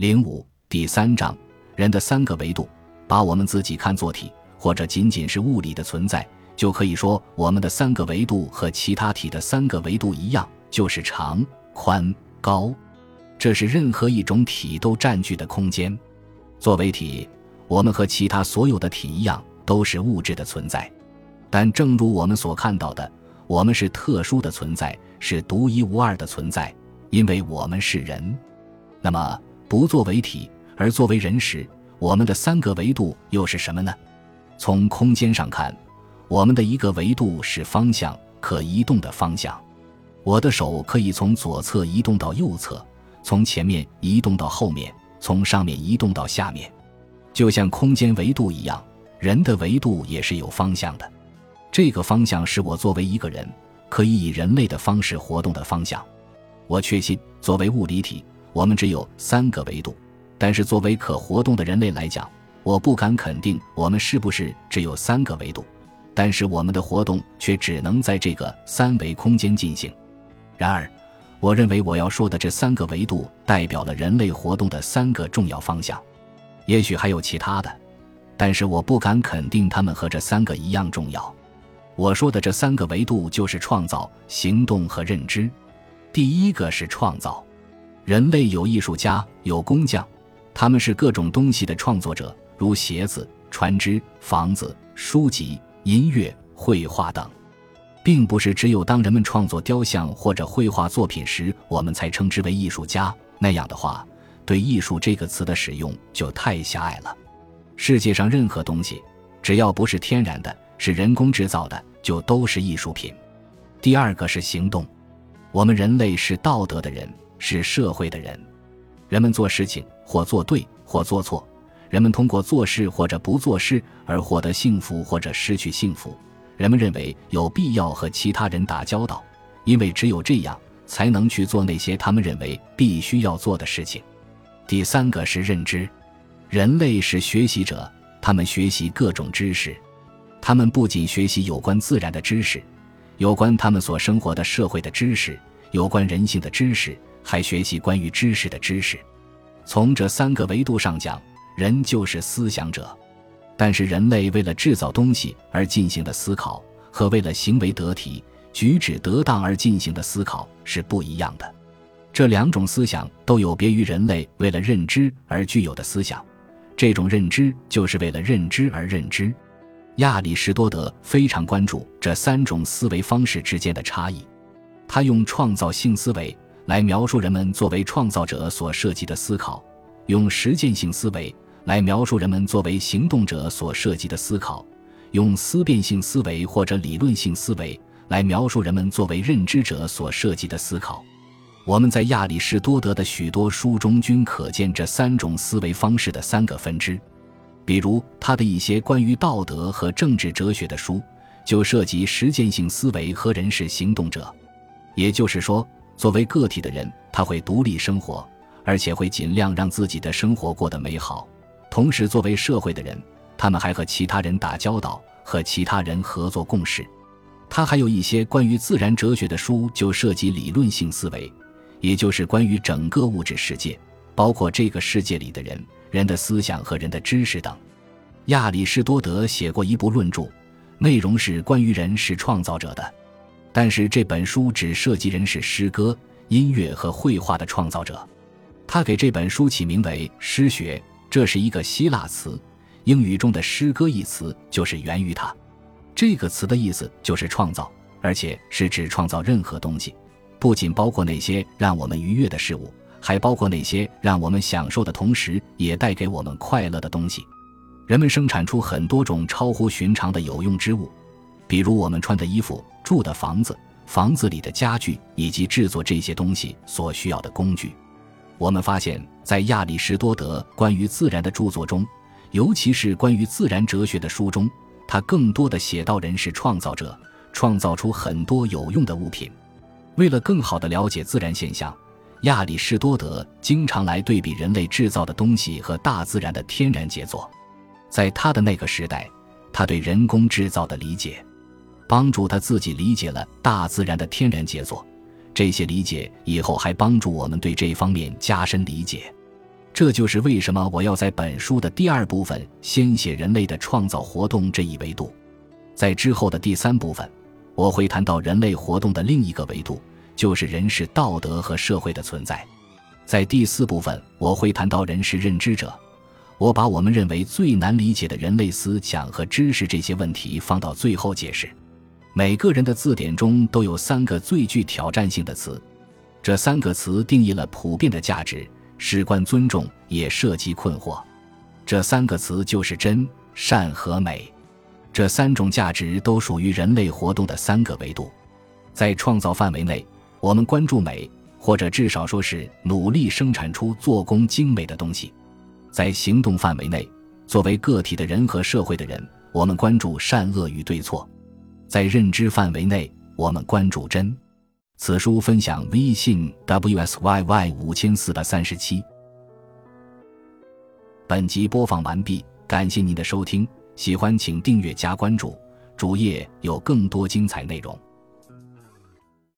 零五第三章，人的三个维度，把我们自己看作体，或者仅仅是物理的存在，就可以说我们的三个维度和其他体的三个维度一样，就是长、宽、高。这是任何一种体都占据的空间。作为体，我们和其他所有的体一样，都是物质的存在。但正如我们所看到的，我们是特殊的存在，是独一无二的存在，因为我们是人。那么，不作为体而作为人时，我们的三个维度又是什么呢？从空间上看，我们的一个维度是方向，可移动的方向。我的手可以从左侧移动到右侧。从前面移动到后面，从上面移动到下面，就像空间维度一样，人的维度也是有方向的。这个方向是我作为一个人可以以人类的方式活动的方向。我确信，作为物理体，我们只有三个维度；但是作为可活动的人类来讲，我不敢肯定我们是不是只有三个维度。但是我们的活动却只能在这个三维空间进行。然而。我认为我要说的这三个维度代表了人类活动的三个重要方向，也许还有其他的，但是我不敢肯定它们和这三个一样重要。我说的这三个维度就是创造、行动和认知。第一个是创造，人类有艺术家，有工匠，他们是各种东西的创作者，如鞋子、船只、房子、书籍、音乐、绘画等。并不是只有当人们创作雕像或者绘画作品时，我们才称之为艺术家。那样的话，对“艺术”这个词的使用就太狭隘了。世界上任何东西，只要不是天然的，是人工制造的，就都是艺术品。第二个是行动，我们人类是道德的人，是社会的人。人们做事情，或做对，或做错；人们通过做事或者不做事而获得幸福，或者失去幸福。人们认为有必要和其他人打交道，因为只有这样才能去做那些他们认为必须要做的事情。第三个是认知，人类是学习者，他们学习各种知识，他们不仅学习有关自然的知识，有关他们所生活的社会的知识，有关人性的知识，还学习关于知识的知识。从这三个维度上讲，人就是思想者。但是，人类为了制造东西而进行的思考，和为了行为得体、举止得当而进行的思考是不一样的。这两种思想都有别于人类为了认知而具有的思想。这种认知就是为了认知而认知。亚里士多德非常关注这三种思维方式之间的差异。他用创造性思维来描述人们作为创造者所涉及的思考，用实践性思维。来描述人们作为行动者所涉及的思考，用思辨性思维或者理论性思维来描述人们作为认知者所涉及的思考。我们在亚里士多德的许多书中均可见这三种思维方式的三个分支。比如，他的一些关于道德和政治哲学的书，就涉及实践性思维和人是行动者。也就是说，作为个体的人，他会独立生活，而且会尽量让自己的生活过得美好。同时，作为社会的人，他们还和其他人打交道，和其他人合作共事。他还有一些关于自然哲学的书，就涉及理论性思维，也就是关于整个物质世界，包括这个世界里的人、人的思想和人的知识等。亚里士多德写过一部论著，内容是关于人是创造者的，但是这本书只涉及人是诗歌、音乐和绘画的创造者。他给这本书起名为《诗学》。这是一个希腊词，英语中的“诗歌”一词就是源于它。这个词的意思就是创造，而且是指创造任何东西，不仅包括那些让我们愉悦的事物，还包括那些让我们享受的同时也带给我们快乐的东西。人们生产出很多种超乎寻常的有用之物，比如我们穿的衣服、住的房子、房子里的家具以及制作这些东西所需要的工具。我们发现，在亚里士多德关于自然的著作中，尤其是关于自然哲学的书中，他更多的写到人是创造者，创造出很多有用的物品。为了更好地了解自然现象，亚里士多德经常来对比人类制造的东西和大自然的天然杰作。在他的那个时代，他对人工制造的理解，帮助他自己理解了大自然的天然杰作。这些理解以后还帮助我们对这方面加深理解。这就是为什么我要在本书的第二部分先写人类的创造活动这一维度，在之后的第三部分，我会谈到人类活动的另一个维度，就是人是道德和社会的存在。在第四部分，我会谈到人是认知者。我把我们认为最难理解的人类思想和知识这些问题放到最后解释。每个人的字典中都有三个最具挑战性的词，这三个词定义了普遍的价值，事关尊重，也涉及困惑。这三个词就是真、善和美。这三种价值都属于人类活动的三个维度。在创造范围内，我们关注美，或者至少说是努力生产出做工精美的东西。在行动范围内，作为个体的人和社会的人，我们关注善恶与对错；在认知范围内，我们关注真。此书分享微信 wsyy 五千四百三十七。本集播放完毕，感谢您的收听，喜欢请订阅加关注，主页有更多精彩内容。